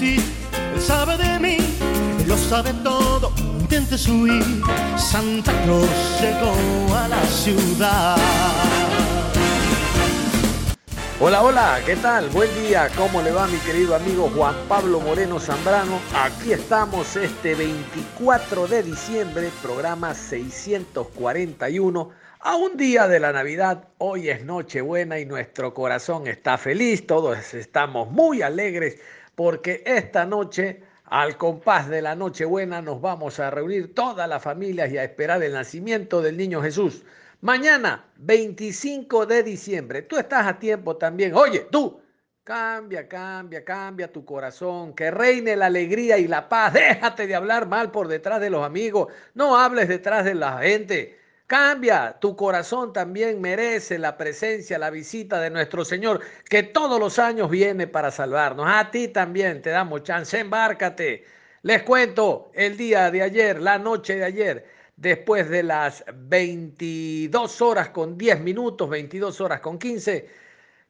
Él sabe de mí, él lo sabe todo. Intentes huir, Santa Claus llegó a la ciudad. Hola, hola, ¿qué tal? Buen día, ¿cómo le va mi querido amigo Juan Pablo Moreno Zambrano? Aquí estamos este 24 de diciembre, programa 641, a un día de la Navidad. Hoy es Nochebuena y nuestro corazón está feliz, todos estamos muy alegres porque esta noche, al compás de la Nochebuena, nos vamos a reunir todas las familias y a esperar el nacimiento del niño Jesús. Mañana, 25 de diciembre, tú estás a tiempo también. Oye, tú, cambia, cambia, cambia tu corazón, que reine la alegría y la paz. Déjate de hablar mal por detrás de los amigos, no hables detrás de la gente. Cambia, tu corazón también merece la presencia, la visita de nuestro Señor, que todos los años viene para salvarnos. A ti también te damos chance, embárcate. Les cuento el día de ayer, la noche de ayer después de las 22 horas con 10 minutos, 22 horas con 15,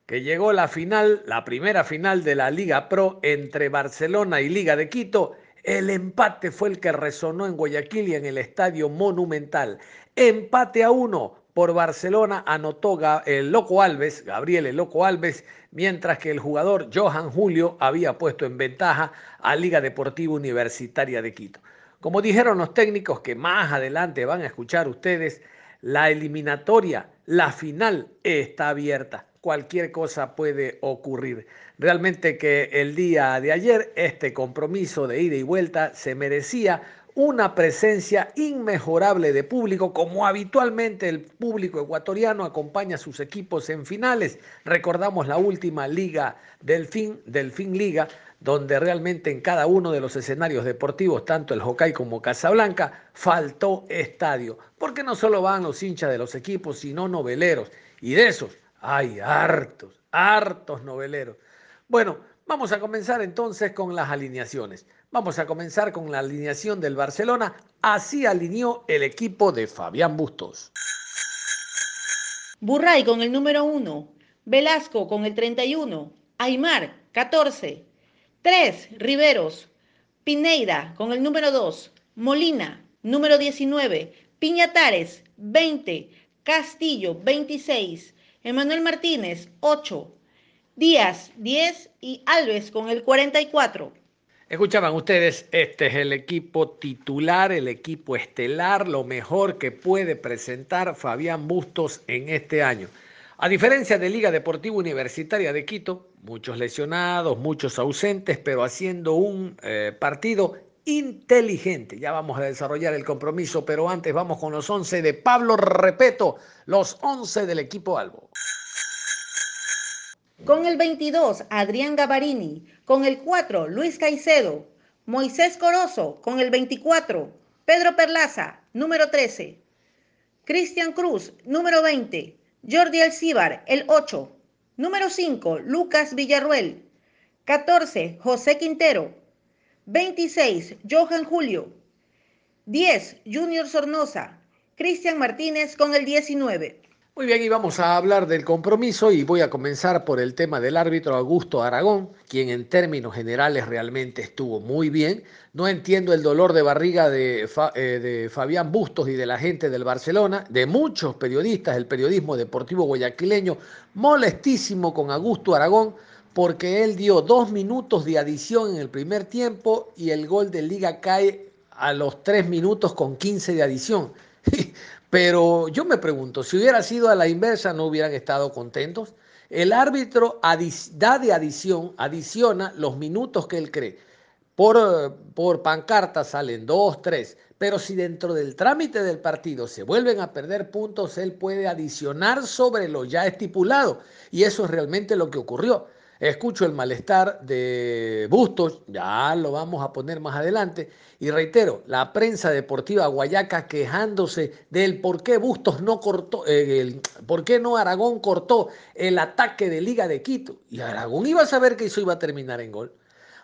que llegó la final, la primera final de la Liga Pro entre Barcelona y Liga de Quito. El empate fue el que resonó en Guayaquil y en el Estadio Monumental. Empate a uno por Barcelona anotó el Loco Alves, Gabriel el Loco Alves, mientras que el jugador Johan Julio había puesto en ventaja a Liga Deportiva Universitaria de Quito. Como dijeron los técnicos que más adelante van a escuchar ustedes, la eliminatoria, la final está abierta. Cualquier cosa puede ocurrir. Realmente que el día de ayer este compromiso de ida y vuelta se merecía una presencia inmejorable de público, como habitualmente el público ecuatoriano acompaña a sus equipos en finales. Recordamos la última liga del fin, del fin liga, donde realmente en cada uno de los escenarios deportivos, tanto el Hockey como Casablanca, faltó estadio, porque no solo van los hinchas de los equipos, sino noveleros, y de esos hay hartos, hartos noveleros. Bueno, vamos a comenzar entonces con las alineaciones. Vamos a comenzar con la alineación del Barcelona. Así alineó el equipo de Fabián Bustos. Burray con el número 1, Velasco con el 31, Aymar 14, 3. Riveros. Pineida con el número 2. Molina, número 19. Piñatares, 20. Castillo, 26. Emanuel Martínez, 8. Díaz, 10. Y Alves con el 44. Escuchaban ustedes, este es el equipo titular, el equipo estelar, lo mejor que puede presentar Fabián Bustos en este año. A diferencia de Liga Deportiva Universitaria de Quito, muchos lesionados, muchos ausentes, pero haciendo un eh, partido inteligente. Ya vamos a desarrollar el compromiso, pero antes vamos con los 11 de Pablo Repeto, los 11 del equipo Albo. Con el 22, Adrián Gavarini. Con el 4, Luis Caicedo. Moisés Corozo, con el 24. Pedro Perlaza, número 13. Cristian Cruz, número 20. Jordi Alcíbar, el 8. Número 5, Lucas Villarruel. 14, José Quintero. 26, Johan Julio. 10, Junior Sornosa. Cristian Martínez con el 19. Muy bien, y vamos a hablar del compromiso y voy a comenzar por el tema del árbitro Augusto Aragón, quien en términos generales realmente estuvo muy bien. No entiendo el dolor de barriga de, eh, de Fabián Bustos y de la gente del Barcelona, de muchos periodistas del periodismo deportivo guayaquileño, molestísimo con Augusto Aragón porque él dio dos minutos de adición en el primer tiempo y el gol de liga cae a los tres minutos con 15 de adición. Pero yo me pregunto, si hubiera sido a la inversa, ¿no hubieran estado contentos? El árbitro da de adición, adiciona los minutos que él cree. por, por pancarta salen dos, tres, pero si dentro del trámite del partido se vuelven a perder puntos, él puede adicionar sobre lo ya estipulado. Y eso es realmente lo que ocurrió. Escucho el malestar de Bustos, ya lo vamos a poner más adelante. Y reitero, la prensa deportiva guayaca quejándose del por qué Bustos no cortó, eh, el, por qué no Aragón cortó el ataque de Liga de Quito. Y Aragón iba a saber que eso iba a terminar en gol.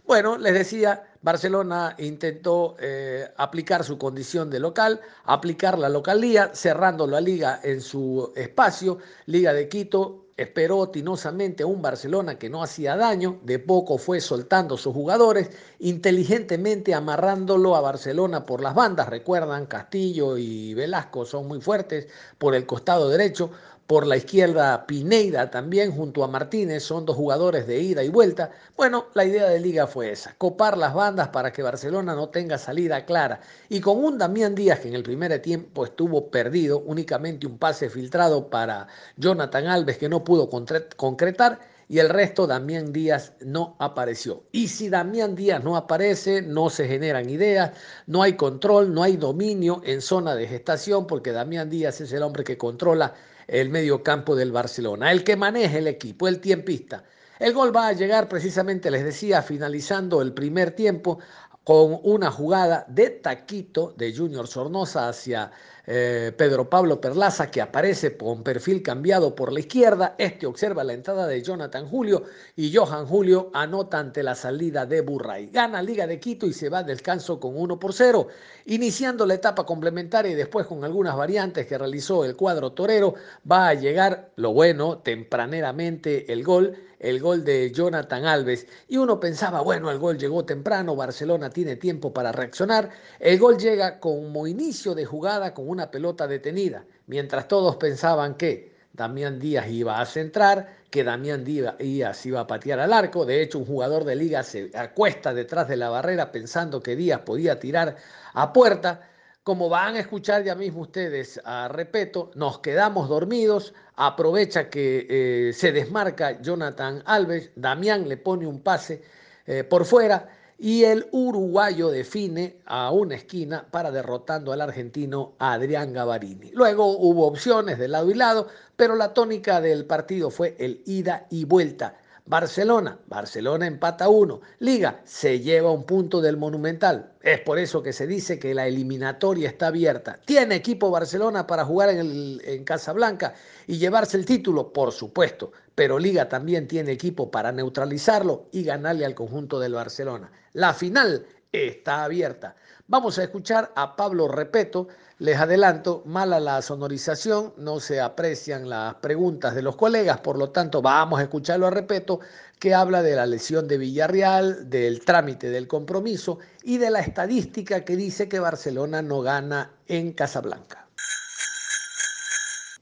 Bueno, les decía, Barcelona intentó eh, aplicar su condición de local, aplicar la localía, cerrando la liga en su espacio. Liga de Quito esperó tinosamente a un Barcelona que no hacía daño, de poco fue soltando sus jugadores, inteligentemente amarrándolo a Barcelona por las bandas. Recuerdan, Castillo y Velasco son muy fuertes por el costado derecho. Por la izquierda, Pineida también junto a Martínez, son dos jugadores de ida y vuelta. Bueno, la idea de liga fue esa, copar las bandas para que Barcelona no tenga salida clara. Y con un Damián Díaz que en el primer tiempo estuvo perdido, únicamente un pase filtrado para Jonathan Alves que no pudo concretar, y el resto Damián Díaz no apareció. Y si Damián Díaz no aparece, no se generan ideas, no hay control, no hay dominio en zona de gestación, porque Damián Díaz es el hombre que controla el medio campo del Barcelona, el que maneja el equipo, el tiempista. El gol va a llegar precisamente, les decía, finalizando el primer tiempo con una jugada de taquito de Junior Sornosa hacia eh, Pedro Pablo Perlaza, que aparece con perfil cambiado por la izquierda. Este observa la entrada de Jonathan Julio y Johan Julio anota ante la salida de Burray. Gana Liga de Quito y se va al descanso con 1 por 0. Iniciando la etapa complementaria y después con algunas variantes que realizó el cuadro torero, va a llegar, lo bueno, tempraneramente el gol el gol de Jonathan Alves. Y uno pensaba, bueno, el gol llegó temprano, Barcelona tiene tiempo para reaccionar. El gol llega como inicio de jugada con una pelota detenida, mientras todos pensaban que Damián Díaz iba a centrar, que Damián Díaz iba a patear al arco. De hecho, un jugador de liga se acuesta detrás de la barrera pensando que Díaz podía tirar a puerta. Como van a escuchar ya mismo ustedes, a repeto, nos quedamos dormidos, aprovecha que eh, se desmarca Jonathan Alves, Damián le pone un pase eh, por fuera y el uruguayo define a una esquina para derrotando al argentino Adrián Gavarini. Luego hubo opciones de lado y lado, pero la tónica del partido fue el ida y vuelta. Barcelona, Barcelona empata uno. Liga se lleva un punto del Monumental. Es por eso que se dice que la eliminatoria está abierta. ¿Tiene equipo Barcelona para jugar en, el, en Casablanca y llevarse el título? Por supuesto. Pero Liga también tiene equipo para neutralizarlo y ganarle al conjunto del Barcelona. La final está abierta. Vamos a escuchar a Pablo Repeto. Les adelanto, mala la sonorización, no se aprecian las preguntas de los colegas, por lo tanto vamos a escucharlo a Repeto, que habla de la lesión de Villarreal, del trámite del compromiso y de la estadística que dice que Barcelona no gana en Casablanca.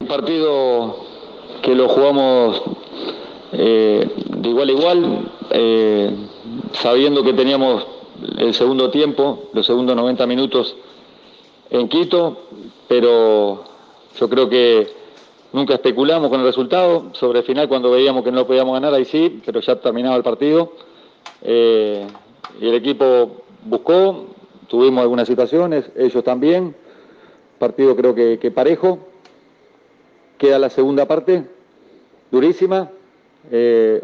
Un partido que lo jugamos eh, de igual a igual, eh, sabiendo que teníamos el segundo tiempo, los segundos 90 minutos en Quito, pero yo creo que nunca especulamos con el resultado. Sobre el final, cuando veíamos que no podíamos ganar, ahí sí, pero ya terminaba el partido. Eh, y el equipo buscó, tuvimos algunas situaciones, ellos también. Partido creo que, parejo. Queda la segunda parte, durísima. Eh,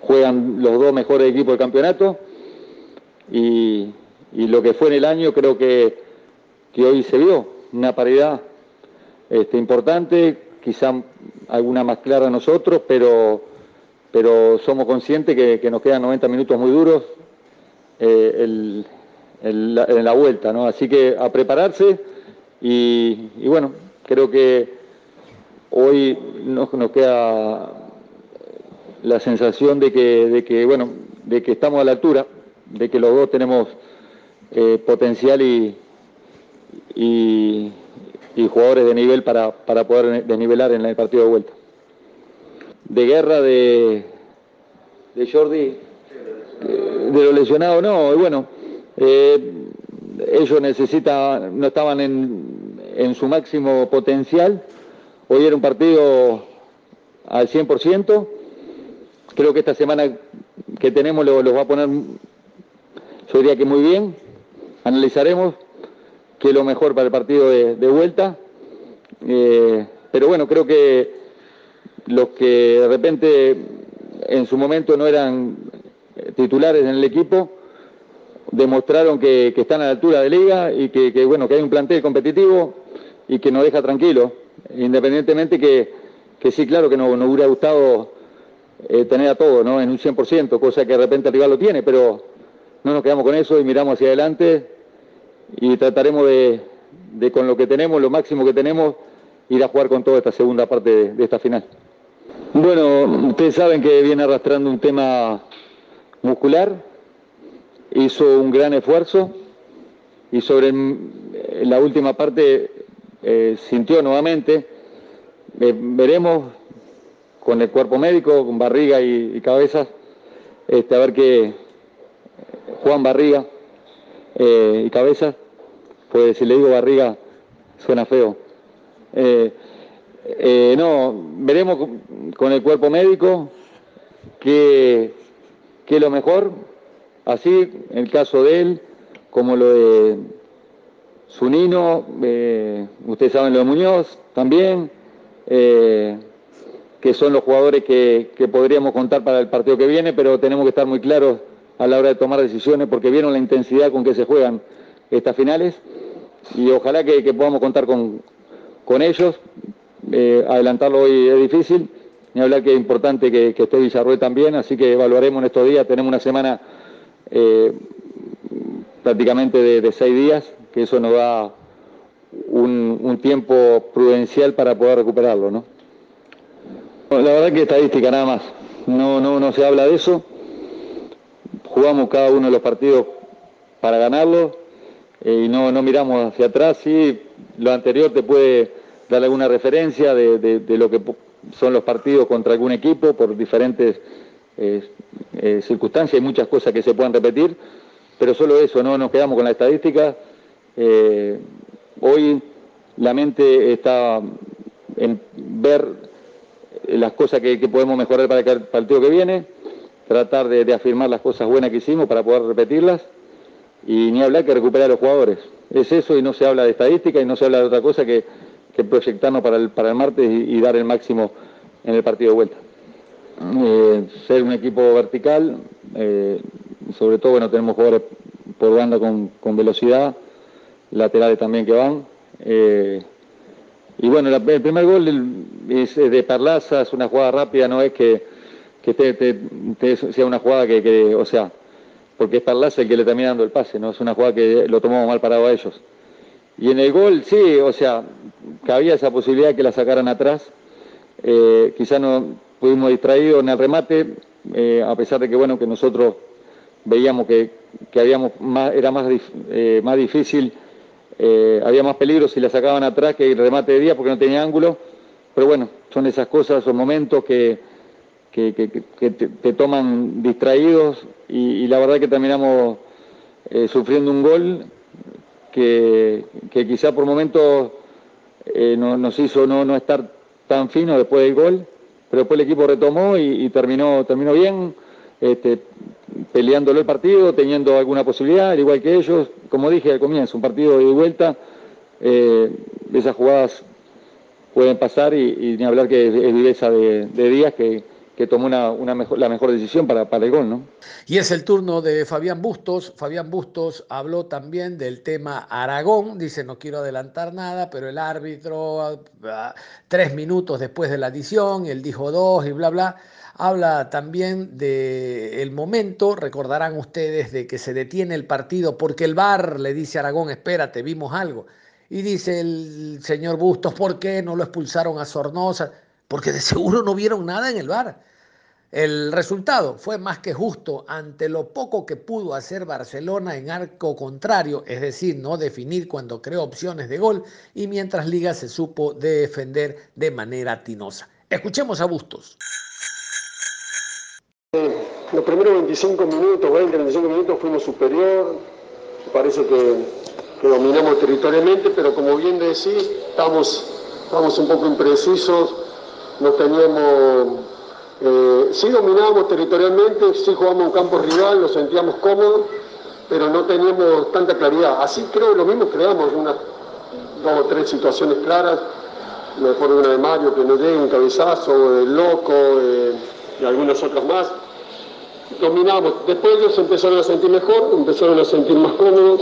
juegan los dos mejores equipos del campeonato y, lo que fue en el año creo que, que hoy se vio, una paridad este, importante, quizá alguna más clara a nosotros, pero, pero somos conscientes que, nos quedan 90 minutos muy duros eh, en la vuelta. Así que a prepararse y, bueno, creo que hoy nos queda la sensación de que, de que, bueno, de que estamos a la altura de que los dos tenemos eh, potencial y, y, jugadores de nivel para, poder desnivelar en el partido de vuelta. De guerra de, de Jordi, eh, de lo lesionado no, y bueno, eh, ellos necesitan, no estaban en, en su máximo potencial, hoy era un partido al 100%, creo que esta semana que tenemos los va a poner yo diría que muy bien. Analizaremos qué es lo mejor para el partido de, vuelta. Eh, pero bueno, creo que los que de repente en su momento no eran titulares en el equipo, demostraron que, están a la altura de liga y que, bueno, que hay un plantel competitivo y que nos deja tranquilo, independientemente que, que sí, claro que nos hubiera gustado eh, tener a todo ¿no? en un 100%, cosa que de repente el rival lo tiene, pero no nos quedamos con eso y miramos hacia adelante y trataremos de, con lo que tenemos, lo máximo que tenemos, ir a jugar con toda esta segunda parte de esta final. Bueno, ustedes saben que viene arrastrando un tema muscular, hizo un gran esfuerzo y sobre la última parte eh, sintió nuevamente. Eh, veremos con el cuerpo médico, con barriga y, cabezas, este, a ver qué Juan Barriga eh, y cabezas, pues si le digo barriga suena feo. no, veremos con el cuerpo médico qué es lo mejor. Así, el caso de él, como lo de Zunino, eh, ustedes saben lo de Muñoz también, eh, que son los jugadores que, podríamos contar para el partido que viene, pero tenemos que estar muy claros a la hora de tomar decisiones porque vieron la intensidad con que se juegan estas finales y ojalá que, podamos contar con, ellos. Eh, adelantarlo hoy es difícil, ni hablar que es importante que, que esté Villarruel también, así que evaluaremos en estos días, tenemos una semana eh, prácticamente de, seis días, que eso nos da un, tiempo prudencial para poder recuperarlo, ¿no? La verdad que estadística nada más, no, no, no se habla de eso, jugamos cada uno de los partidos para ganarlo eh, y no, no miramos hacia atrás, sí, lo anterior te puede dar alguna referencia de, de lo que son los partidos contra algún equipo por diferentes eh, circunstancias, hay muchas cosas que se pueden repetir, pero solo eso, no nos quedamos con la estadística. Eh, hoy la mente está en ver las cosas que, podemos mejorar para el partido que viene, tratar de, afirmar las cosas buenas que hicimos para poder repetirlas y ni hablar que recuperar a los jugadores. Es eso y no se habla de estadística y no se habla de otra cosa que, proyectarnos para el, para el martes y dar el máximo en el partido de vuelta. Eh, ser un equipo vertical, eh, sobre todo bueno tenemos jugadores por banda con, velocidad, laterales también que van. Eh, y bueno, el primer gol es de Perlaza, es una jugada rápida, no es que, sea una jugada que, o sea, porque es Perlaza el que le termina dando el pase, no es una jugada que lo tomamos mal parado a ellos. Y en el gol, sí, o sea, cabía esa posibilidad que la sacaran atrás. quizá no, Fuimos distraídos en el remate, eh, a pesar de que bueno que nosotros veíamos que, habíamos más, era más, eh, más difícil, eh, había más peligro si la sacaban atrás que el remate de día porque no tenía ángulo, pero bueno, son esas cosas, esos momentos que, que, te, toman distraídos y, la verdad que terminamos sufriendo un gol que, quizá por momentos nos hizo no, no estar tan fino después del gol pero después el equipo retomó y, terminó, terminó bien, este, peleándolo el partido, teniendo alguna posibilidad, al igual que ellos. Como dije al comienzo, un partido de vuelta, eh, esas jugadas pueden pasar y, ni hablar que es, viveza de, de días que, tomó la mejor decisión para, para el gol. ¿no? Y es el turno de Fabián Bustos. Fabián Bustos habló también del tema Aragón. Dice, no quiero adelantar nada, pero el árbitro, ah, tres minutos después de la adición, él dijo dos y bla, bla. Habla también del momento, recordarán ustedes, de que se detiene el partido porque el VAR le dice a Aragón, espérate, vimos algo. Y dice el señor Bustos, ¿por qué no lo expulsaron a Sornosa? Porque de seguro no vieron nada en el VAR. El resultado fue más que justo ante lo poco que pudo hacer Barcelona en arco contrario, es decir, no definir cuando creó opciones de gol y mientras Liga se supo defender de manera tinosa. Escuchemos a Bustos. Los primeros 25 minutos, 20, 25 minutos fuimos superior, parece que, dominamos territorialmente, pero como bien decís, estamos, estamos un poco imprecisos, no teníamos eh, sí dominábamos territorialmente, sí jugábamos un campo rival, lo sentíamos cómodo, pero no teníamos tanta claridad. Así creo lo mismo creamos unas dos o tres situaciones claras, mejor una de Mario que no llega, un cabezazo, el loco y algunas otras más. Dominamos, después ellos empezaron a sentir mejor, empezaron a sentir más cómodos,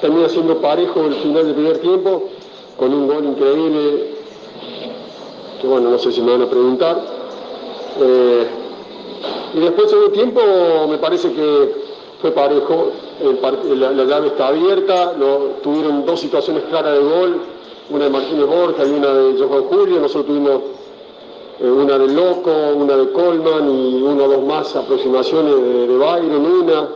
termina siendo parejo el final del primer tiempo, con un gol increíble, que bueno, no sé si me van a preguntar. Eh, y después de un tiempo me parece que fue parejo, la, llave está abierta, tuvieron dos situaciones claras de gol, una de Martínez Borja y una de Johan Julio, nosotros tuvimos una de Loco, una de Colman y uno o dos más aproximaciones de, de Byron, una.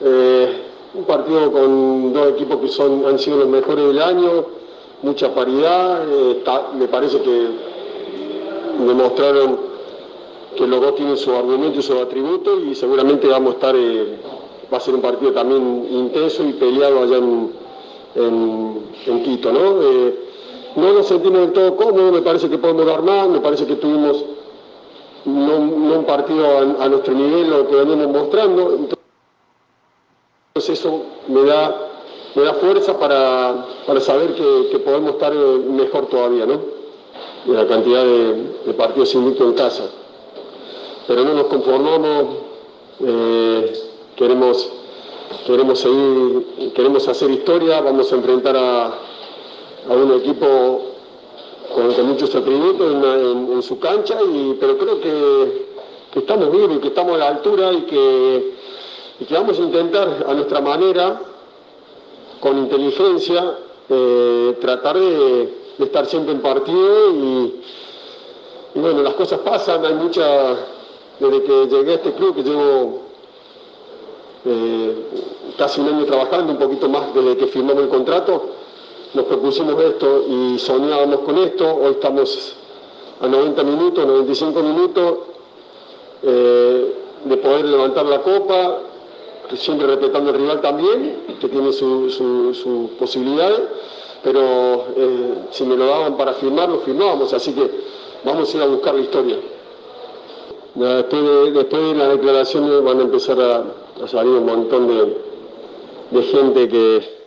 Eh, un partido con dos equipos que son, han sido los mejores del año, mucha paridad, eh, me parece que demostraron que los dos tienen su argumento y su atributo y seguramente vamos a estar va a ser un partido también intenso y peleado allá en, Quito, ¿no? No nos sentimos del todo cómodos, me parece que podemos dar más, me parece que tuvimos no, un partido a, nuestro nivel lo que venimos mostrando, entonces eso me da, me da fuerza para, saber que, podemos estar eh, mejor todavía, ¿no? De la cantidad de, partidos invictos en casa. Pero no nos conformamos. Eh, queremos, queremos seguir, queremos hacer historia, vamos a enfrentar a, un equipo con, muchos atributos en, su cancha, y, pero creo que, estamos vivos y que estamos a la altura y que, vamos a intentar a nuestra manera, con inteligencia, eh, tratar de, estar siempre en partido y, y bueno, las cosas pasan, hay mucha, desde que llegué a este club, que llevo eh, casi un año trabajando, un poquito más desde que firmamos el contrato, nos propusimos esto y soñábamos con esto, hoy estamos a 90 minutos, 95 minutos eh, de poder levantar la copa, siempre respetando al rival también, que tiene sus su, posibilidades, pero eh, si me lo daban para firmar, lo firmábamos, así que vamos a ir a buscar la historia. Después de, después de las declaraciones van a empezar a, ha salido un montón de, gente que,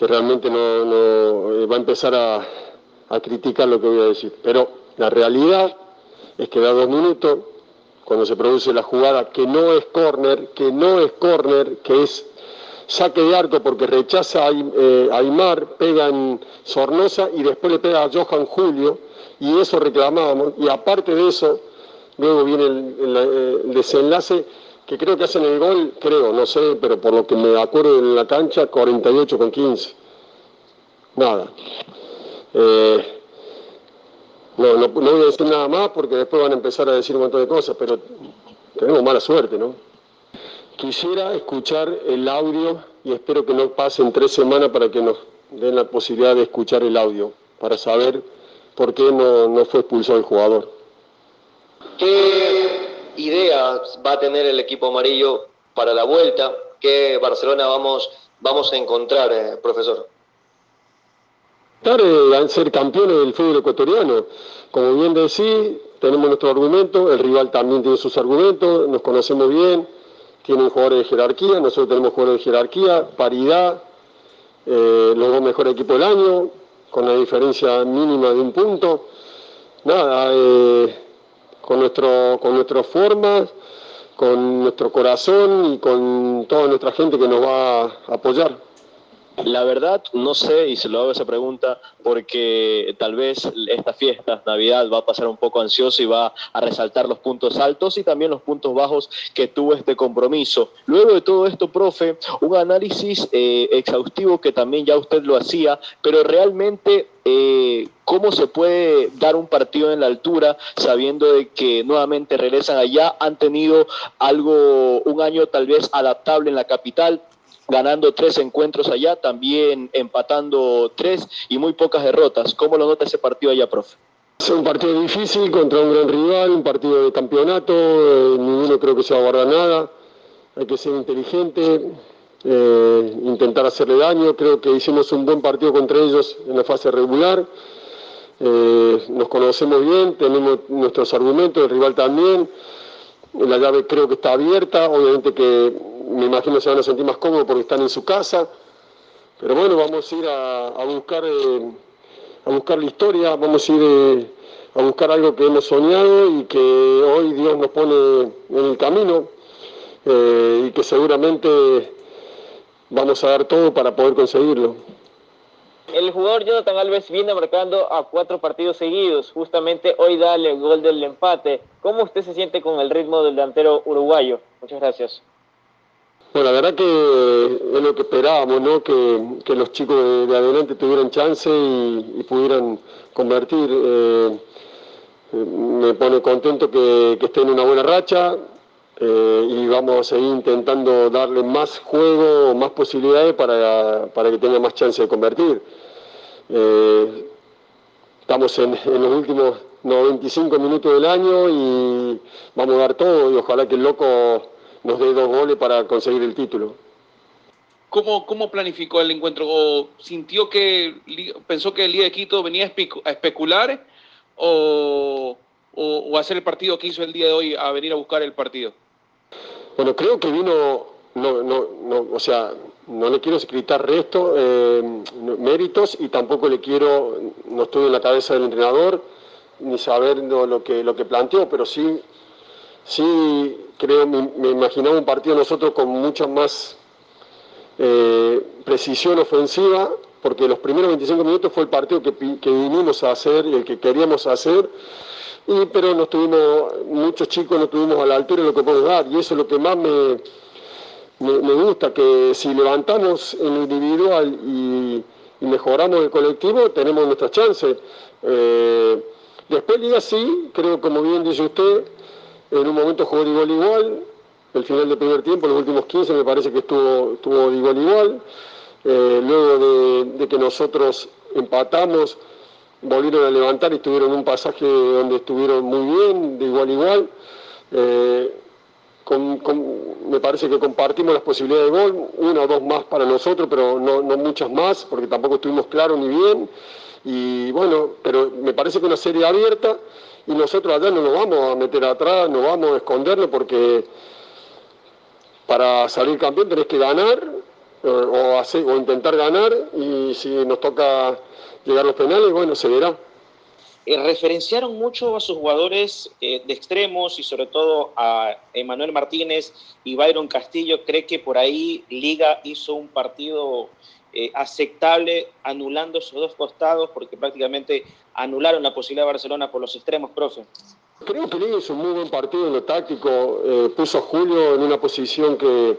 que realmente no, eh, va a empezar a, criticar lo que voy a decir. Pero la realidad es que da dos minutos, cuando se produce la jugada que no es córner, que no es córner, que es saque de arco porque rechaza a eh, Aymar, pega en Sornosa y después le pega a Johan Julio, y eso reclamábamos, y aparte de eso, luego viene el eh, desenlace que creo que hacen el gol, creo, no sé, pero por lo que me acuerdo en la cancha, 48 con 15. Nada. Eh, no, no, voy a decir nada más porque después van a empezar a decir un montón de cosas, pero tenemos mala suerte, ¿no? Quisiera escuchar el audio y espero que no pasen tres semanas para que nos den la posibilidad de escuchar el audio, para saber por qué no, no fue expulsado el jugador. ¿Qué idea va a tener el equipo amarillo para la vuelta? ¿Qué Barcelona vamos, vamos a encontrar, eh, profesor? Tratar de ser campeones del fútbol ecuatoriano. Como bien decís, tenemos nuestro argumento, el rival también tiene sus argumentos, nos conocemos bien, tienen jugadores de jerarquía, nosotros tenemos jugadores de jerarquía, paridad, eh, los dos mejores equipos del año, con la diferencia mínima de un punto. Nada, eh, con, nuestro, con nuestras formas, con nuestro corazón y con toda nuestra gente que nos va a apoyar. La verdad, no sé, y se lo hago esa pregunta, porque tal vez esta fiesta, Navidad, va a pasar un poco ansioso y va a resaltar los puntos altos y también los puntos bajos que tuvo este compromiso. Luego de todo esto, profe, un análisis eh, exhaustivo que también ya usted lo hacía, pero realmente eh, cómo se puede dar un partido en la altura sabiendo de que nuevamente regresan allá, han tenido algo, un año tal vez adaptable en la capital, ganando tres encuentros allá, también empatando tres y muy pocas derrotas. ¿Cómo lo nota ese partido allá, profe? Es un partido difícil contra un gran rival, un partido de campeonato, eh, ninguno creo que se va a guardar nada, hay que ser inteligente, eh, intentar hacerle daño, creo que hicimos un buen partido contra ellos en la fase regular, eh, nos conocemos bien, tenemos nuestros argumentos, el rival también, la llave creo que está abierta, obviamente que me imagino se van a sentir más cómodos porque están en su casa. Pero bueno, vamos a ir a, buscar eh, a buscar la historia, vamos a ir eh, a buscar algo que hemos soñado y que hoy Dios nos pone en el camino eh, y que seguramente vamos a dar todo para poder conseguirlo. El jugador Jonathan Alves viene marcando a cuatro partidos seguidos. Justamente hoy da el gol del empate. ¿Cómo usted se siente con el ritmo del delantero uruguayo? Muchas gracias. Bueno, la verdad que es lo que esperábamos, ¿no? Que, los chicos de, adelante tuvieran chance y, pudieran convertir. Eh, me pone contento que, que esté en una buena racha eh, y vamos a seguir intentando darle más juego, más posibilidades para, para que tenga más chance de convertir. Eh, estamos en, los últimos 95 minutos del año y vamos a dar todo y ojalá que el loco nos dé dos goles para conseguir el título. ¿Cómo, cómo planificó el encuentro? ¿O ¿Sintió que pensó que el día de Quito venía a especular o, o, hacer el partido que hizo el día de hoy a venir a buscar el partido? Bueno, creo que vino, no, no, no, o sea, no le quiero escritar resto, eh, méritos y tampoco le quiero, no estoy en la cabeza del entrenador ni saber lo, que, lo que planteó, pero sí, sí creo, me, imaginaba un partido nosotros con mucha más eh, precisión ofensiva, porque los primeros 25 minutos fue el partido que, que vinimos a hacer y el que queríamos hacer, y, pero no tuvimos, muchos chicos no estuvimos a la altura de lo que podemos dar, y eso es lo que más me me, gusta que si levantamos en lo individual y, mejoramos el colectivo, tenemos nuestras chances. Eh, después Liga sí, creo como bien dice usted, en un momento jugó de igual igual, el final del primer tiempo, los últimos 15 me parece que estuvo, estuvo de igual igual. Eh, luego de, que nosotros empatamos, volvieron a levantar y tuvieron un pasaje donde estuvieron muy bien, de igual igual. Eh, me parece que compartimos las posibilidades de gol, una o dos más para nosotros, pero no, muchas más, porque tampoco estuvimos claros ni bien. Y bueno, pero me parece que una serie abierta y nosotros allá no nos vamos a meter atrás, no vamos a esconderlo porque para salir campeón tenés que ganar eh, o, hacer, o intentar ganar y si nos toca llegar a los penales, bueno, se verá. Eh, referenciaron mucho a sus jugadores eh, de extremos y sobre todo a Emanuel Martínez y Byron Castillo. ¿Cree que por ahí Liga hizo un partido eh, aceptable anulando esos dos costados porque prácticamente anularon la posibilidad de Barcelona por los extremos, profe? Creo que Liga hizo un muy buen partido en lo táctico. puso a Julio en una posición que,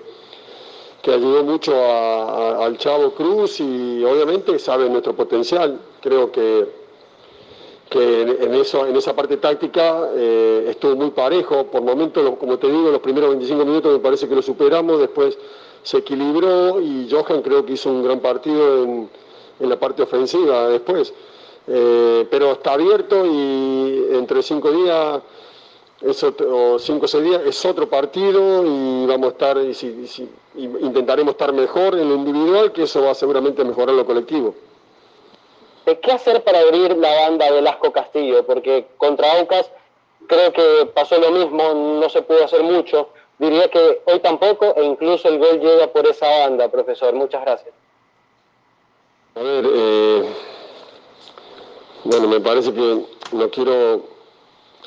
que ayudó mucho al Chavo Cruz y obviamente sabe nuestro potencial. Creo que que en, eso, en esa parte táctica eh, estuvo muy parejo. Por momentos, como te digo, los primeros 25 minutos me parece que lo superamos, después se equilibró y Johan creo que hizo un gran partido en, la parte ofensiva después. Eh, pero está abierto y entre cinco días o cinco o seis días es otro partido y vamos a estar, y, intentaremos estar mejor en lo individual, que eso va seguramente a mejorar lo colectivo. ¿Qué hacer para abrir la banda de Lasco Castillo? Porque contra Aucas creo que pasó lo mismo, no se pudo hacer mucho. Diría que hoy tampoco e incluso el gol llega por esa banda, profesor. Muchas gracias. A ver, eh, bueno, me parece que no quiero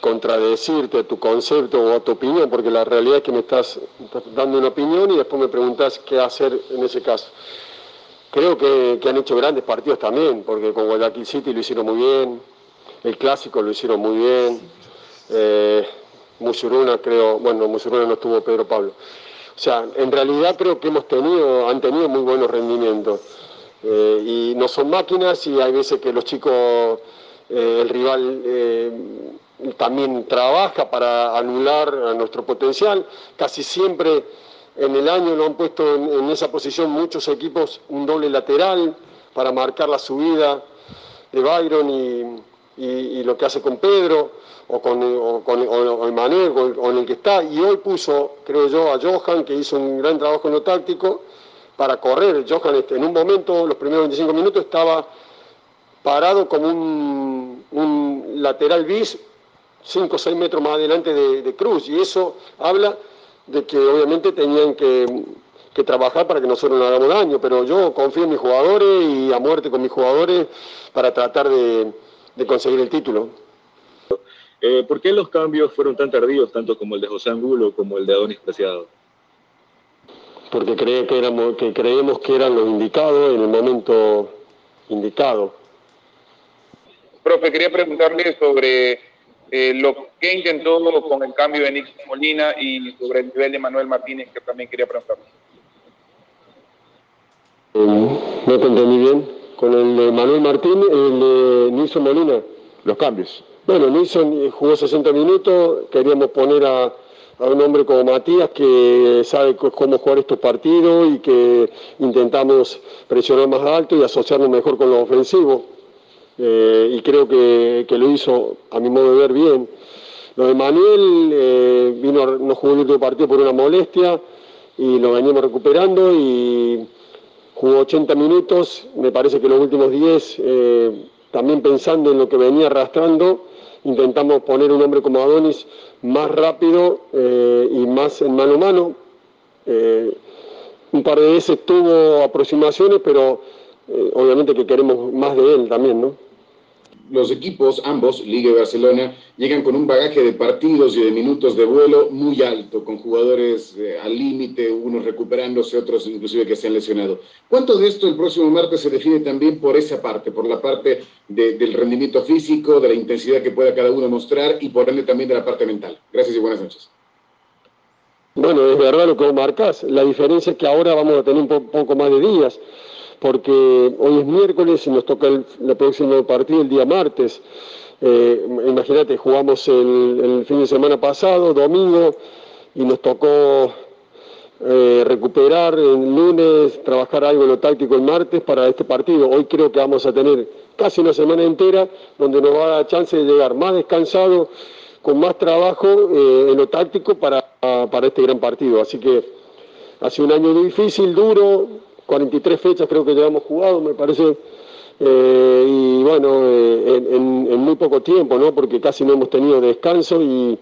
contradecirte tu concepto o tu opinión, porque la realidad es que me estás, estás dando una opinión y después me preguntas qué hacer en ese caso. Creo que, han hecho grandes partidos también, porque con Guayaquil City lo hicieron muy bien, el clásico lo hicieron muy bien, eh, Musuruna creo, bueno, Musuruna no estuvo Pedro Pablo. O sea, en realidad creo que hemos tenido, han tenido muy buenos rendimientos. Eh, y no son máquinas y hay veces que los chicos, eh, el rival eh, también trabaja para anular a nuestro potencial. Casi siempre en el año lo han puesto en, esa posición muchos equipos un doble lateral para marcar la subida de Byron y, lo que hace con Pedro o con, o con o, en el que está. Y hoy puso, creo yo, a Johan, que hizo un gran trabajo en lo táctico, para correr. Johan este, en un momento, los primeros 25 minutos, estaba parado como un, lateral bis 5 o 6 metros más adelante de, de Cruz. Y eso habla de que obviamente tenían que, trabajar para que nosotros no hagamos daño, pero yo confío en mis jugadores y a muerte con mis jugadores para tratar de, conseguir el título. Eh, ¿Por qué los cambios fueron tan tardíos, tanto como el de José Angulo como el de Adonis Preciado? Porque cree que, éramos, que creemos que eran los indicados en el momento indicado. Profe, quería preguntarle sobre eh, lo que intentó con el cambio de Nick Molina y sobre el nivel de Manuel Martínez, que también quería preguntar. Eh, no te entendí bien. Con el de Manuel Martínez, el de Nilson Molina, los cambios. Bueno, Nilson jugó 60 minutos, queríamos poner a, un hombre como Matías que sabe cómo jugar estos partidos y que intentamos presionar más alto y asociarnos mejor con los ofensivos. Eh, y creo que, lo hizo, a mi modo de ver, bien. Lo de Manuel eh, vino, no jugó el último partido por una molestia y lo venimos recuperando y jugó 80 minutos, me parece que los últimos 10, eh, también pensando en lo que venía arrastrando, intentamos poner un hombre como Adonis más rápido y más en mano a mano. un par de veces tuvo aproximaciones, pero obviamente que queremos más de él también, ¿no? Los equipos, ambos, Liga y Barcelona, llegan con un bagaje de partidos y de minutos de vuelo muy alto, con jugadores eh, al límite, unos recuperándose, otros inclusive que se han lesionado. ¿Cuánto de esto el próximo martes se define también por esa parte, por la parte del rendimiento físico, de la intensidad que pueda cada uno mostrar y por ende también de la parte mental? Gracias y buenas noches. Bueno, es verdad lo que vos marcás. La diferencia es que ahora vamos a tener un poco más de días porque hoy es miércoles y nos toca el, próximo partido el día martes. Eh, imagínate, jugamos el, fin de semana pasado, domingo, y nos tocó eh, recuperar el lunes, trabajar algo en lo táctico el martes para este partido. Hoy creo que vamos a tener casi una semana entera donde nos va a dar chance de llegar más descansado, con más trabajo eh, en lo táctico para, para este gran partido. Así que ha sido un año difícil, duro, 43 fechas creo que llevamos jugado, me parece, eh, y bueno, eh, en, muy poco tiempo, ¿no? Porque casi no hemos tenido descanso y,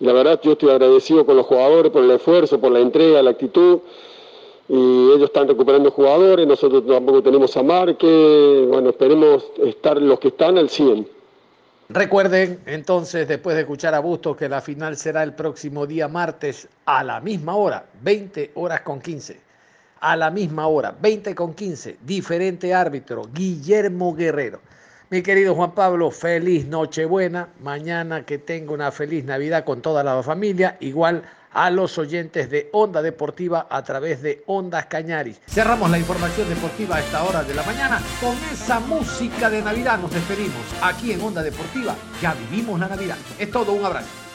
la verdad yo estoy agradecido con los jugadores por el esfuerzo, por la entrega, la actitud. Y ellos están recuperando jugadores, nosotros tampoco tenemos a Marque, bueno, esperemos estar los que están al 100. Recuerden entonces, después de escuchar a Bustos, que la final será el próximo día martes a la misma hora, 20 horas con 15 a la misma hora, 20 con 15, diferente árbitro, Guillermo Guerrero. Mi querido Juan Pablo, feliz Nochebuena. Mañana que tenga una feliz Navidad con toda la familia. Igual a los oyentes de Onda Deportiva a través de Ondas Cañaris. Cerramos la información deportiva a esta hora de la mañana con esa música de Navidad. Nos despedimos aquí en Onda Deportiva. Ya vivimos la Navidad. Es todo, un abrazo.